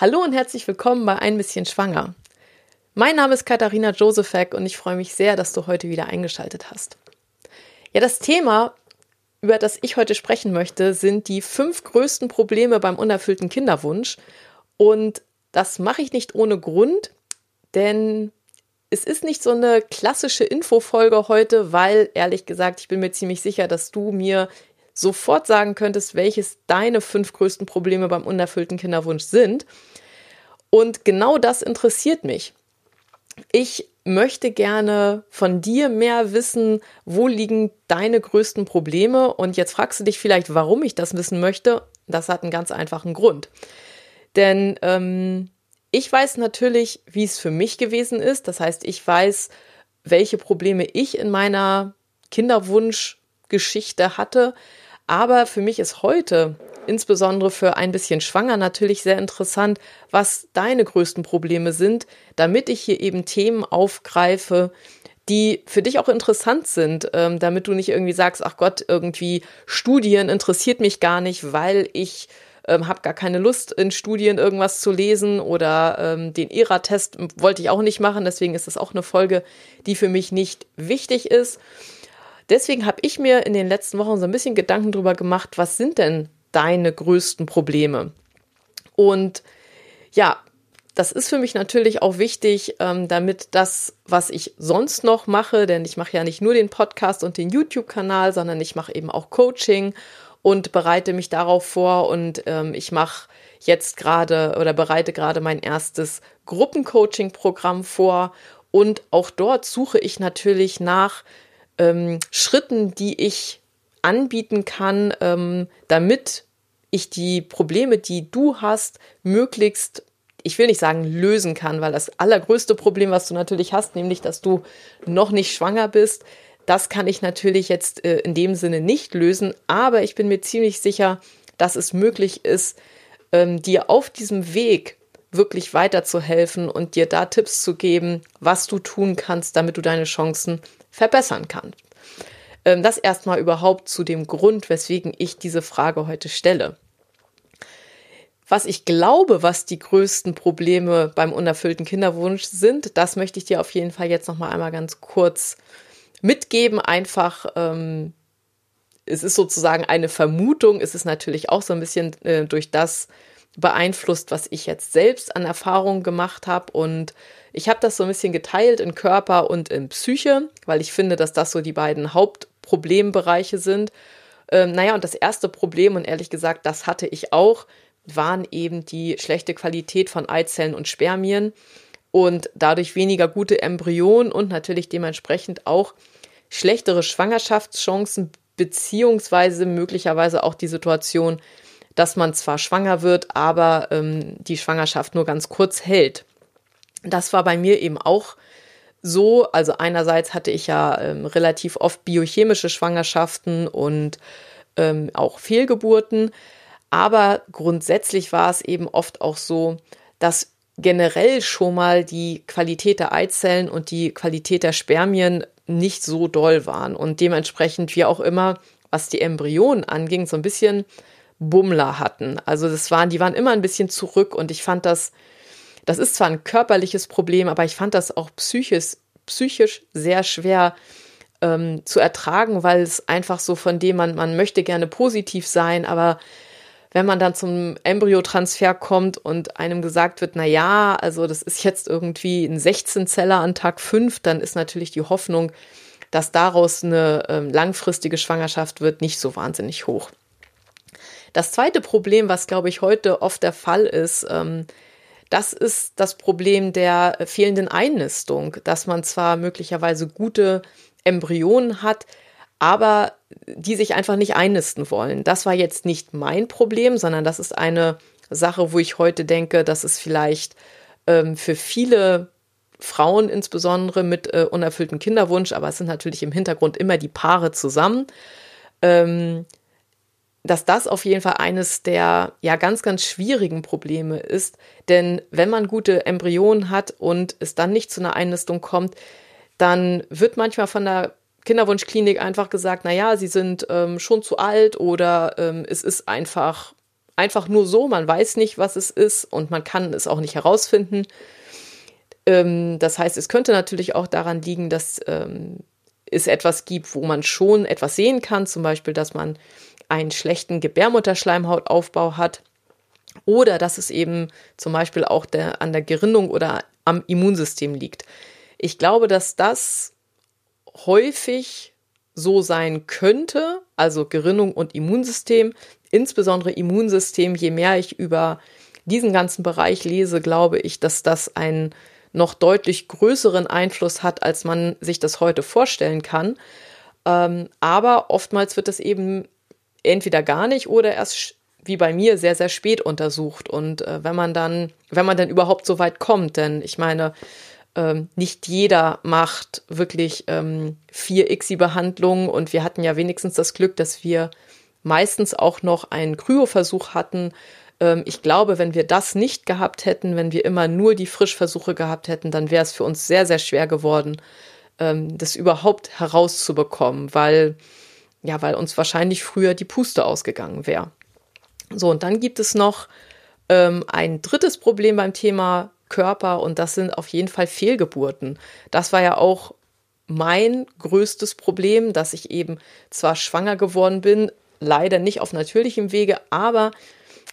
Hallo und herzlich willkommen bei Ein bisschen Schwanger. Mein Name ist Katharina Josefek und ich freue mich sehr, dass du heute wieder eingeschaltet hast. Ja, das Thema, über das ich heute sprechen möchte, sind die fünf größten Probleme beim unerfüllten Kinderwunsch. Und das mache ich nicht ohne Grund, denn es ist nicht so eine klassische Infofolge heute, weil ehrlich gesagt, ich bin mir ziemlich sicher, dass du mir sofort sagen könntest, welches deine fünf größten Probleme beim unerfüllten Kinderwunsch sind. Und genau das interessiert mich. Ich möchte gerne von dir mehr wissen, wo liegen deine größten Probleme. Und jetzt fragst du dich vielleicht, warum ich das wissen möchte. Das hat einen ganz einfachen Grund. Denn ähm, ich weiß natürlich, wie es für mich gewesen ist. Das heißt, ich weiß, welche Probleme ich in meiner Kinderwunschgeschichte hatte. Aber für mich ist heute, insbesondere für ein bisschen schwanger, natürlich sehr interessant, was deine größten Probleme sind, damit ich hier eben Themen aufgreife, die für dich auch interessant sind, ähm, damit du nicht irgendwie sagst, ach Gott, irgendwie Studien interessiert mich gar nicht, weil ich ähm, habe gar keine Lust, in Studien irgendwas zu lesen oder ähm, den ERA-Test wollte ich auch nicht machen. Deswegen ist das auch eine Folge, die für mich nicht wichtig ist. Deswegen habe ich mir in den letzten Wochen so ein bisschen Gedanken darüber gemacht, was sind denn deine größten Probleme? Und ja, das ist für mich natürlich auch wichtig, ähm, damit das, was ich sonst noch mache, denn ich mache ja nicht nur den Podcast und den YouTube-Kanal, sondern ich mache eben auch Coaching und bereite mich darauf vor und ähm, ich mache jetzt gerade oder bereite gerade mein erstes Gruppencoaching-Programm vor und auch dort suche ich natürlich nach ähm, Schritten, die ich anbieten kann, ähm, damit ich die Probleme, die du hast, möglichst, ich will nicht sagen lösen kann, weil das allergrößte Problem, was du natürlich hast, nämlich, dass du noch nicht schwanger bist, das kann ich natürlich jetzt äh, in dem Sinne nicht lösen, aber ich bin mir ziemlich sicher, dass es möglich ist, ähm, dir auf diesem Weg wirklich weiterzuhelfen und dir da Tipps zu geben, was du tun kannst, damit du deine Chancen verbessern kannst. Ähm, das erstmal überhaupt zu dem Grund, weswegen ich diese Frage heute stelle. Was ich glaube, was die größten Probleme beim unerfüllten Kinderwunsch sind, das möchte ich dir auf jeden Fall jetzt noch mal einmal ganz kurz mitgeben. Einfach, ähm, es ist sozusagen eine Vermutung. Es ist natürlich auch so ein bisschen äh, durch das beeinflusst, was ich jetzt selbst an Erfahrungen gemacht habe. Und ich habe das so ein bisschen geteilt in Körper und in Psyche, weil ich finde, dass das so die beiden Hauptproblembereiche sind. Ähm, naja, und das erste Problem, und ehrlich gesagt, das hatte ich auch, waren eben die schlechte Qualität von Eizellen und Spermien und dadurch weniger gute Embryonen und natürlich dementsprechend auch schlechtere Schwangerschaftschancen beziehungsweise möglicherweise auch die Situation, dass man zwar schwanger wird, aber ähm, die Schwangerschaft nur ganz kurz hält. Das war bei mir eben auch so. Also einerseits hatte ich ja ähm, relativ oft biochemische Schwangerschaften und ähm, auch Fehlgeburten. Aber grundsätzlich war es eben oft auch so, dass generell schon mal die Qualität der Eizellen und die Qualität der Spermien nicht so doll waren und dementsprechend wir auch immer, was die Embryonen anging, so ein bisschen Bummler hatten. Also das waren, die waren immer ein bisschen zurück und ich fand das, das ist zwar ein körperliches Problem, aber ich fand das auch psychisch, psychisch sehr schwer ähm, zu ertragen, weil es einfach so von dem man, man möchte gerne positiv sein, aber wenn man dann zum Embryotransfer kommt und einem gesagt wird, na ja, also das ist jetzt irgendwie ein 16-Zeller an Tag 5, dann ist natürlich die Hoffnung, dass daraus eine ähm, langfristige Schwangerschaft wird, nicht so wahnsinnig hoch. Das zweite Problem, was glaube ich heute oft der Fall ist, ähm, das ist das Problem der fehlenden Einnistung, dass man zwar möglicherweise gute Embryonen hat, aber die sich einfach nicht einnisten wollen. Das war jetzt nicht mein Problem, sondern das ist eine Sache, wo ich heute denke, dass es vielleicht ähm, für viele Frauen insbesondere mit äh, unerfülltem Kinderwunsch, aber es sind natürlich im Hintergrund immer die Paare zusammen, ähm, dass das auf jeden Fall eines der ja ganz, ganz schwierigen Probleme ist. Denn wenn man gute Embryonen hat und es dann nicht zu einer Einnistung kommt, dann wird manchmal von der Kinderwunschklinik einfach gesagt, na ja, sie sind ähm, schon zu alt oder ähm, es ist einfach einfach nur so, man weiß nicht, was es ist und man kann es auch nicht herausfinden. Ähm, das heißt, es könnte natürlich auch daran liegen, dass ähm, es etwas gibt, wo man schon etwas sehen kann, zum Beispiel, dass man einen schlechten Gebärmutterschleimhautaufbau hat oder dass es eben zum Beispiel auch der, an der Gerinnung oder am Immunsystem liegt. Ich glaube, dass das häufig so sein könnte, also Gerinnung und Immunsystem, insbesondere Immunsystem, je mehr ich über diesen ganzen Bereich lese, glaube ich, dass das einen noch deutlich größeren Einfluss hat, als man sich das heute vorstellen kann. Ähm, aber oftmals wird das eben entweder gar nicht oder erst wie bei mir sehr, sehr spät untersucht. Und äh, wenn man dann, wenn man dann überhaupt so weit kommt, denn ich meine, ähm, nicht jeder macht wirklich ähm, vier ICSI-Behandlungen und wir hatten ja wenigstens das Glück, dass wir meistens auch noch einen Kryoversuch hatten. Ähm, ich glaube, wenn wir das nicht gehabt hätten, wenn wir immer nur die Frischversuche gehabt hätten, dann wäre es für uns sehr, sehr schwer geworden, ähm, das überhaupt herauszubekommen, weil, ja, weil uns wahrscheinlich früher die Puste ausgegangen wäre. So, und dann gibt es noch ähm, ein drittes Problem beim Thema Körper und das sind auf jeden Fall Fehlgeburten. Das war ja auch mein größtes Problem, dass ich eben zwar schwanger geworden bin, leider nicht auf natürlichem Wege, aber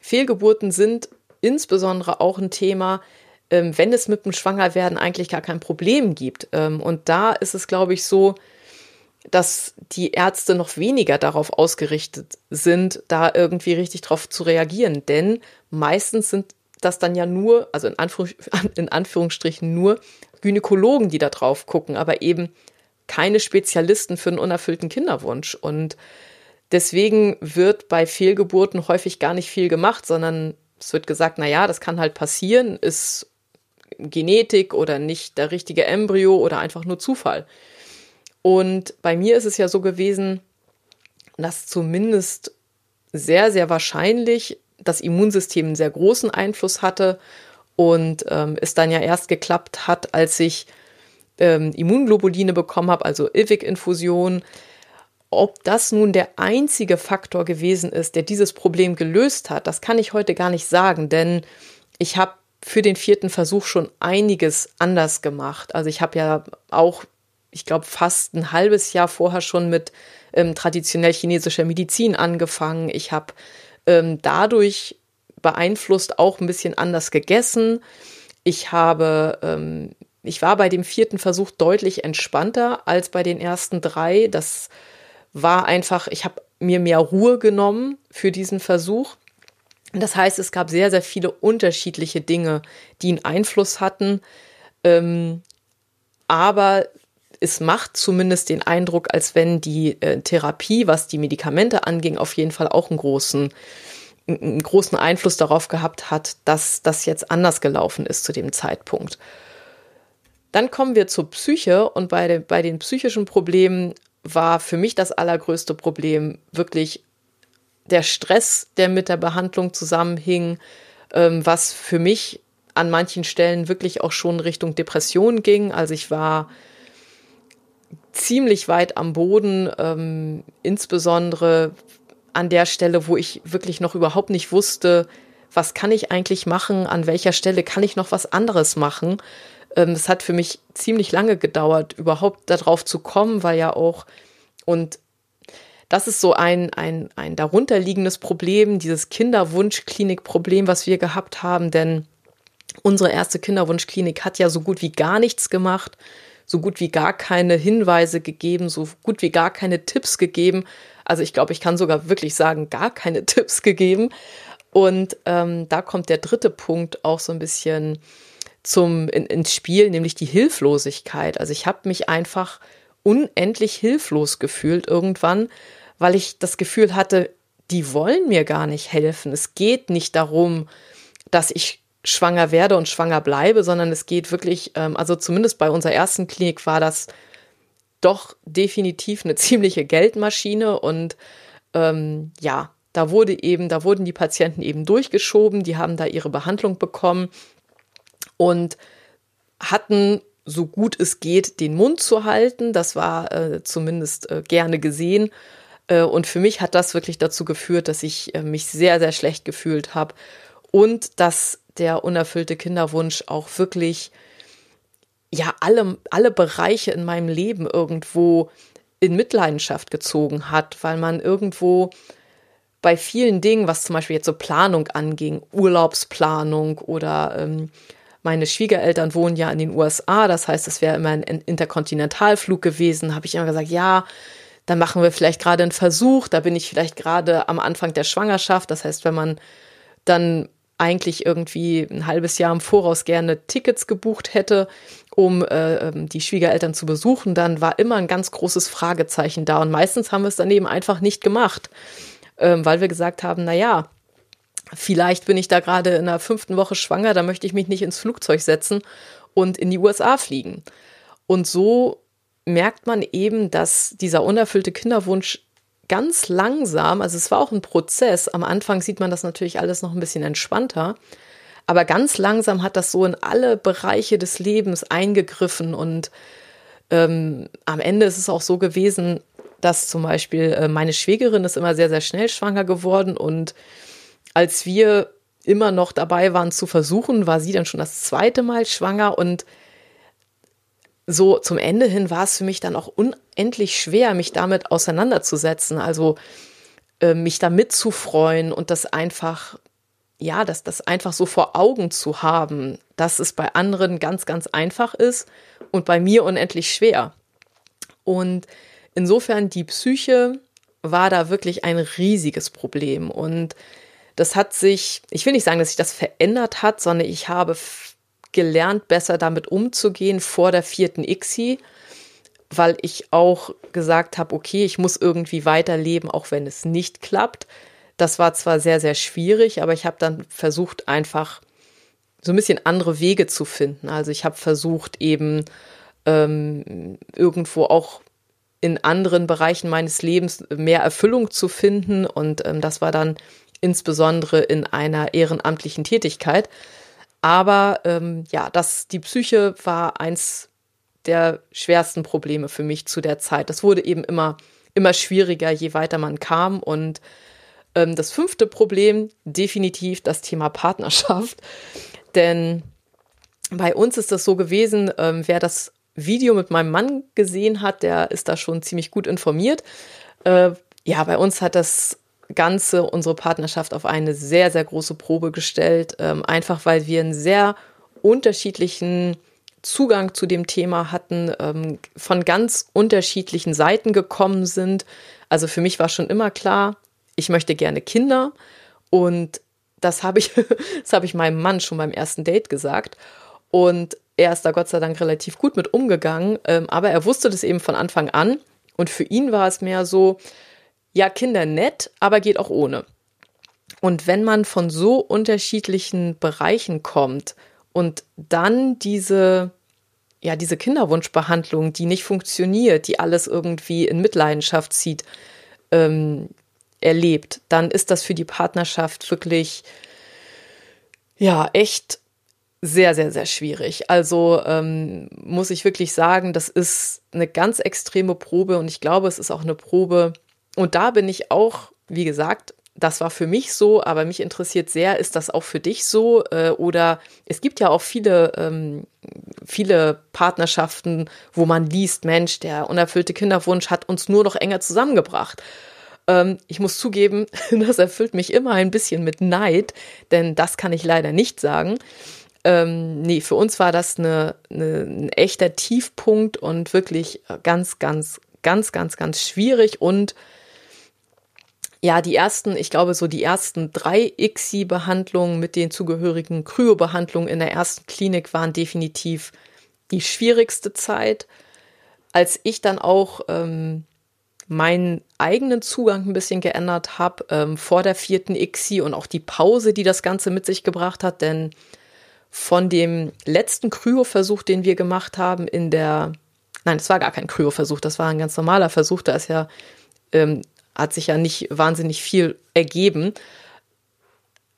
Fehlgeburten sind insbesondere auch ein Thema, ähm, wenn es mit dem Schwangerwerden eigentlich gar kein Problem gibt. Ähm, und da ist es, glaube ich, so, dass die Ärzte noch weniger darauf ausgerichtet sind, da irgendwie richtig drauf zu reagieren. Denn meistens sind das dann ja nur, also in, Anführungs in Anführungsstrichen nur Gynäkologen, die da drauf gucken, aber eben keine Spezialisten für einen unerfüllten Kinderwunsch. Und deswegen wird bei Fehlgeburten häufig gar nicht viel gemacht, sondern es wird gesagt, na ja, das kann halt passieren, ist Genetik oder nicht der richtige Embryo oder einfach nur Zufall. Und bei mir ist es ja so gewesen, dass zumindest sehr, sehr wahrscheinlich das Immunsystem einen sehr großen Einfluss hatte und ähm, es dann ja erst geklappt hat, als ich ähm, Immunglobuline bekommen habe, also IVIC-Infusion. Ob das nun der einzige Faktor gewesen ist, der dieses Problem gelöst hat, das kann ich heute gar nicht sagen, denn ich habe für den vierten Versuch schon einiges anders gemacht. Also ich habe ja auch, ich glaube, fast ein halbes Jahr vorher schon mit ähm, traditionell chinesischer Medizin angefangen. Ich habe ähm, dadurch beeinflusst auch ein bisschen anders gegessen. Ich habe, ähm, ich war bei dem vierten Versuch deutlich entspannter als bei den ersten drei. Das war einfach, ich habe mir mehr Ruhe genommen für diesen Versuch. Das heißt, es gab sehr, sehr viele unterschiedliche Dinge, die einen Einfluss hatten. Ähm, aber es macht zumindest den Eindruck, als wenn die äh, Therapie, was die Medikamente anging, auf jeden Fall auch einen großen, einen großen Einfluss darauf gehabt hat, dass das jetzt anders gelaufen ist zu dem Zeitpunkt. Dann kommen wir zur Psyche und bei, den, bei den psychischen Problemen war für mich das allergrößte Problem wirklich der Stress, der mit der Behandlung zusammenhing, ähm, was für mich an manchen Stellen wirklich auch schon Richtung Depression ging. Also ich war ziemlich weit am Boden, ähm, insbesondere an der Stelle, wo ich wirklich noch überhaupt nicht wusste, was kann ich eigentlich machen, an welcher Stelle kann ich noch was anderes machen. Ähm, es hat für mich ziemlich lange gedauert, überhaupt darauf zu kommen, weil ja auch, und das ist so ein, ein, ein darunterliegendes Problem, dieses Kinderwunschklinik-Problem, was wir gehabt haben, denn unsere erste Kinderwunschklinik hat ja so gut wie gar nichts gemacht so gut wie gar keine Hinweise gegeben, so gut wie gar keine Tipps gegeben. Also ich glaube, ich kann sogar wirklich sagen, gar keine Tipps gegeben. Und ähm, da kommt der dritte Punkt auch so ein bisschen zum in, ins Spiel, nämlich die Hilflosigkeit. Also ich habe mich einfach unendlich hilflos gefühlt irgendwann, weil ich das Gefühl hatte, die wollen mir gar nicht helfen. Es geht nicht darum, dass ich schwanger werde und schwanger bleibe, sondern es geht wirklich, ähm, also zumindest bei unserer ersten Klinik war das doch definitiv eine ziemliche Geldmaschine und ähm, ja, da wurde eben, da wurden die Patienten eben durchgeschoben, die haben da ihre Behandlung bekommen und hatten so gut es geht den Mund zu halten. Das war äh, zumindest äh, gerne gesehen. Äh, und für mich hat das wirklich dazu geführt, dass ich äh, mich sehr, sehr schlecht gefühlt habe und dass der unerfüllte Kinderwunsch auch wirklich ja alle, alle Bereiche in meinem Leben irgendwo in Mitleidenschaft gezogen hat, weil man irgendwo bei vielen Dingen, was zum Beispiel jetzt so Planung anging, Urlaubsplanung oder ähm, meine Schwiegereltern wohnen ja in den USA, das heißt, es wäre immer ein Interkontinentalflug gewesen, habe ich immer gesagt, ja, dann machen wir vielleicht gerade einen Versuch, da bin ich vielleicht gerade am Anfang der Schwangerschaft, das heißt, wenn man dann eigentlich irgendwie ein halbes Jahr im Voraus gerne Tickets gebucht hätte, um äh, ähm, die Schwiegereltern zu besuchen, dann war immer ein ganz großes Fragezeichen da. Und meistens haben wir es dann eben einfach nicht gemacht, ähm, weil wir gesagt haben, na ja, vielleicht bin ich da gerade in der fünften Woche schwanger, da möchte ich mich nicht ins Flugzeug setzen und in die USA fliegen. Und so merkt man eben, dass dieser unerfüllte Kinderwunsch ganz langsam, also es war auch ein Prozess, am Anfang sieht man das natürlich alles noch ein bisschen entspannter, aber ganz langsam hat das so in alle Bereiche des Lebens eingegriffen. Und ähm, am Ende ist es auch so gewesen, dass zum Beispiel äh, meine Schwägerin ist immer sehr, sehr schnell schwanger geworden. Und als wir immer noch dabei waren zu versuchen, war sie dann schon das zweite Mal schwanger. Und so zum Ende hin war es für mich dann auch unendlich schwer, mich damit auseinanderzusetzen. Also äh, mich da mitzufreuen und das einfach, ja, das, das einfach so vor Augen zu haben, dass es bei anderen ganz, ganz einfach ist und bei mir unendlich schwer. Und insofern die Psyche war da wirklich ein riesiges Problem. Und das hat sich, ich will nicht sagen, dass sich das verändert hat, sondern ich habe gelernt, besser damit umzugehen vor der vierten ICSI, weil ich auch gesagt habe, okay, ich muss irgendwie weiterleben, auch wenn es nicht klappt. Das war zwar sehr, sehr schwierig, aber ich habe dann versucht, einfach so ein bisschen andere Wege zu finden. Also ich habe versucht, eben ähm, irgendwo auch in anderen Bereichen meines Lebens mehr Erfüllung zu finden. Und ähm, das war dann insbesondere in einer ehrenamtlichen Tätigkeit. Aber ähm, ja, das, die Psyche war eins der schwersten Probleme für mich zu der Zeit. Das wurde eben immer, immer schwieriger, je weiter man kam. Und ähm, das fünfte Problem, definitiv das Thema Partnerschaft. Denn bei uns ist das so gewesen, ähm, wer das Video mit meinem Mann gesehen hat, der ist da schon ziemlich gut informiert. Äh, ja, bei uns hat das Ganze, unsere Partnerschaft auf eine sehr, sehr große Probe gestellt, ähm, einfach weil wir einen sehr unterschiedlichen Zugang zu dem Thema hatten, ähm, von ganz unterschiedlichen Seiten gekommen sind. Also für mich war schon immer klar, ich möchte gerne Kinder. Und das habe ich, das habe ich meinem Mann schon beim ersten Date gesagt. Und er ist da Gott sei Dank relativ gut mit umgegangen, ähm, aber er wusste das eben von Anfang an. Und für ihn war es mehr so, ja, Kinder nett, aber geht auch ohne. Und wenn man von so unterschiedlichen Bereichen kommt und dann diese, ja, diese Kinderwunschbehandlung, die nicht funktioniert, die alles irgendwie in Mitleidenschaft zieht, ähm, erlebt, dann ist das für die Partnerschaft wirklich, ja, echt sehr, sehr, sehr schwierig. Also ähm, muss ich wirklich sagen, das ist eine ganz extreme Probe und ich glaube, es ist auch eine Probe, und da bin ich auch, wie gesagt, das war für mich so, aber mich interessiert sehr, ist das auch für dich so? Äh, oder es gibt ja auch viele, ähm, viele Partnerschaften, wo man liest, Mensch, der unerfüllte Kinderwunsch hat uns nur noch enger zusammengebracht. Ähm, ich muss zugeben, das erfüllt mich immer ein bisschen mit Neid, denn das kann ich leider nicht sagen. Ähm, nee, für uns war das eine, eine, ein echter Tiefpunkt und wirklich ganz, ganz, ganz, ganz, ganz schwierig und ja, die ersten, ich glaube, so die ersten drei ICSI-Behandlungen mit den zugehörigen Kryobehandlungen in der ersten Klinik waren definitiv die schwierigste Zeit. Als ich dann auch ähm, meinen eigenen Zugang ein bisschen geändert habe ähm, vor der vierten ICSI und auch die Pause, die das Ganze mit sich gebracht hat, denn von dem letzten Kryoversuch, den wir gemacht haben in der, nein, es war gar kein Kryoversuch, das war ein ganz normaler Versuch, da ist ja ähm, hat sich ja nicht wahnsinnig viel ergeben.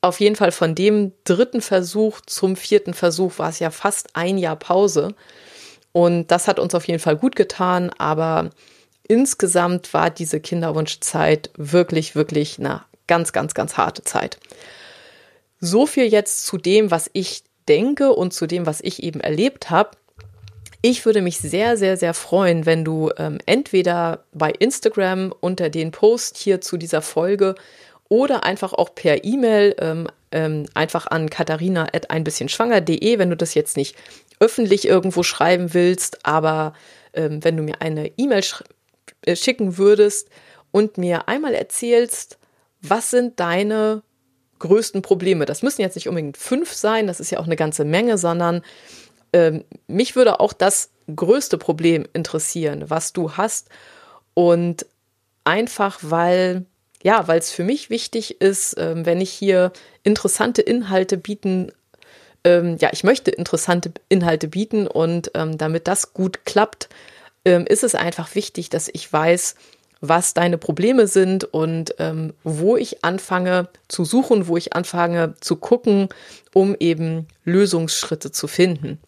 Auf jeden Fall von dem dritten Versuch zum vierten Versuch war es ja fast ein Jahr Pause. Und das hat uns auf jeden Fall gut getan, aber insgesamt war diese Kinderwunschzeit wirklich, wirklich eine ganz, ganz, ganz harte Zeit. So viel jetzt zu dem, was ich denke und zu dem, was ich eben erlebt habe. Ich würde mich sehr, sehr, sehr freuen, wenn du ähm, entweder bei Instagram unter den Post hier zu dieser Folge oder einfach auch per E-Mail ähm, ähm, einfach an katharina.einbisschenschwanger.de, wenn du das jetzt nicht öffentlich irgendwo schreiben willst, aber ähm, wenn du mir eine E-Mail sch äh, schicken würdest und mir einmal erzählst, was sind deine größten Probleme? Das müssen jetzt nicht unbedingt fünf sein, das ist ja auch eine ganze Menge, sondern ähm, mich würde auch das größte Problem interessieren, was du hast. Und einfach, weil, ja, weil es für mich wichtig ist, ähm, wenn ich hier interessante Inhalte bieten, ähm, ja, ich möchte interessante Inhalte bieten und ähm, damit das gut klappt, ähm, ist es einfach wichtig, dass ich weiß, was deine Probleme sind und ähm, wo ich anfange zu suchen, wo ich anfange zu gucken, um eben Lösungsschritte zu finden.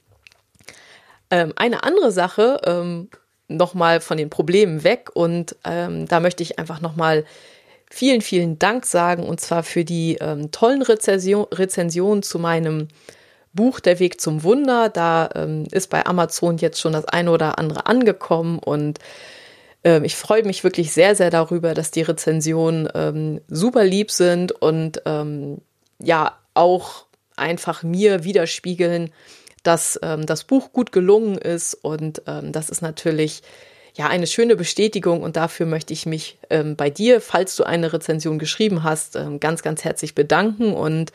Ähm, eine andere Sache, ähm, nochmal von den Problemen weg und ähm, da möchte ich einfach nochmal vielen, vielen Dank sagen und zwar für die ähm, tollen Rezension, Rezensionen zu meinem Buch Der Weg zum Wunder. Da ähm, ist bei Amazon jetzt schon das eine oder andere angekommen und ähm, ich freue mich wirklich sehr, sehr darüber, dass die Rezensionen ähm, super lieb sind und ähm, ja auch einfach mir widerspiegeln, dass ähm, das Buch gut gelungen ist und ähm, das ist natürlich ja eine schöne Bestätigung und dafür möchte ich mich ähm, bei dir, falls du eine Rezension geschrieben hast, ähm, ganz, ganz herzlich bedanken und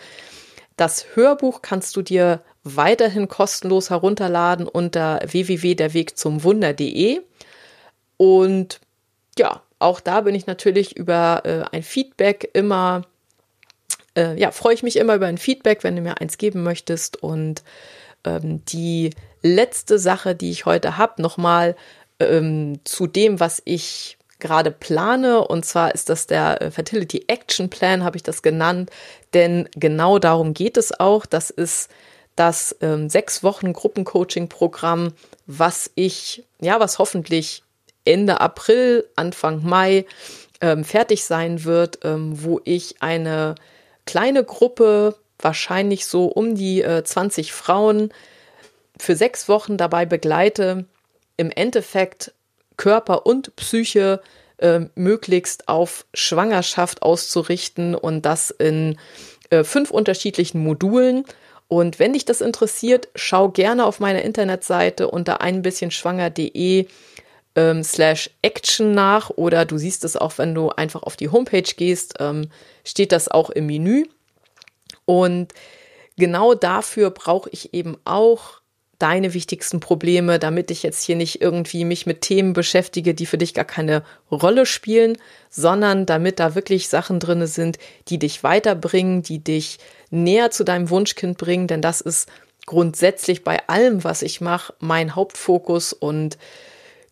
das Hörbuch kannst du dir weiterhin kostenlos herunterladen unter www.derwegzumwunder.de. Und ja, auch da bin ich natürlich über äh, ein Feedback immer, äh, ja, freue ich mich immer über ein Feedback, wenn du mir eins geben möchtest. Und ähm, die letzte Sache, die ich heute habe, nochmal ähm, zu dem, was ich gerade plane. Und zwar ist das der äh, Fertility Action Plan, habe ich das genannt. Denn genau darum geht es auch. Das ist das ähm, sechs Wochen Gruppencoaching-Programm, was ich, ja, was hoffentlich Ende April, Anfang Mai ähm, fertig sein wird, ähm, wo ich eine kleine Gruppe, wahrscheinlich so um die äh, 20 Frauen, für sechs Wochen dabei begleite, im Endeffekt Körper und Psyche äh, möglichst auf Schwangerschaft auszurichten und das in äh, fünf unterschiedlichen Modulen. Und wenn dich das interessiert, schau gerne auf meiner Internetseite unter ein bisschen schwanger.de ähm, slash Action nach oder du siehst es auch, wenn du einfach auf die Homepage gehst, ähm, steht das auch im Menü. Und genau dafür brauche ich eben auch deine wichtigsten Probleme, damit ich jetzt hier nicht irgendwie mich mit Themen beschäftige, die für dich gar keine Rolle spielen, sondern damit da wirklich Sachen drinne sind, die dich weiterbringen, die dich näher zu deinem Wunschkind bringen, denn das ist grundsätzlich bei allem, was ich mache, mein Hauptfokus und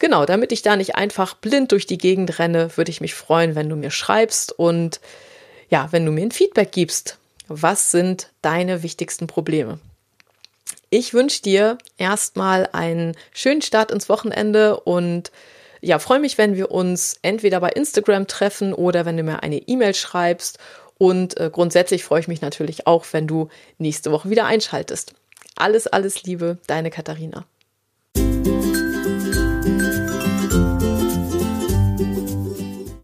Genau, damit ich da nicht einfach blind durch die Gegend renne, würde ich mich freuen, wenn du mir schreibst und ja, wenn du mir ein Feedback gibst. Was sind deine wichtigsten Probleme? Ich wünsche dir erstmal einen schönen Start ins Wochenende und ja, freue mich, wenn wir uns entweder bei Instagram treffen oder wenn du mir eine E-Mail schreibst. Und äh, grundsätzlich freue ich mich natürlich auch, wenn du nächste Woche wieder einschaltest. Alles, alles Liebe, deine Katharina.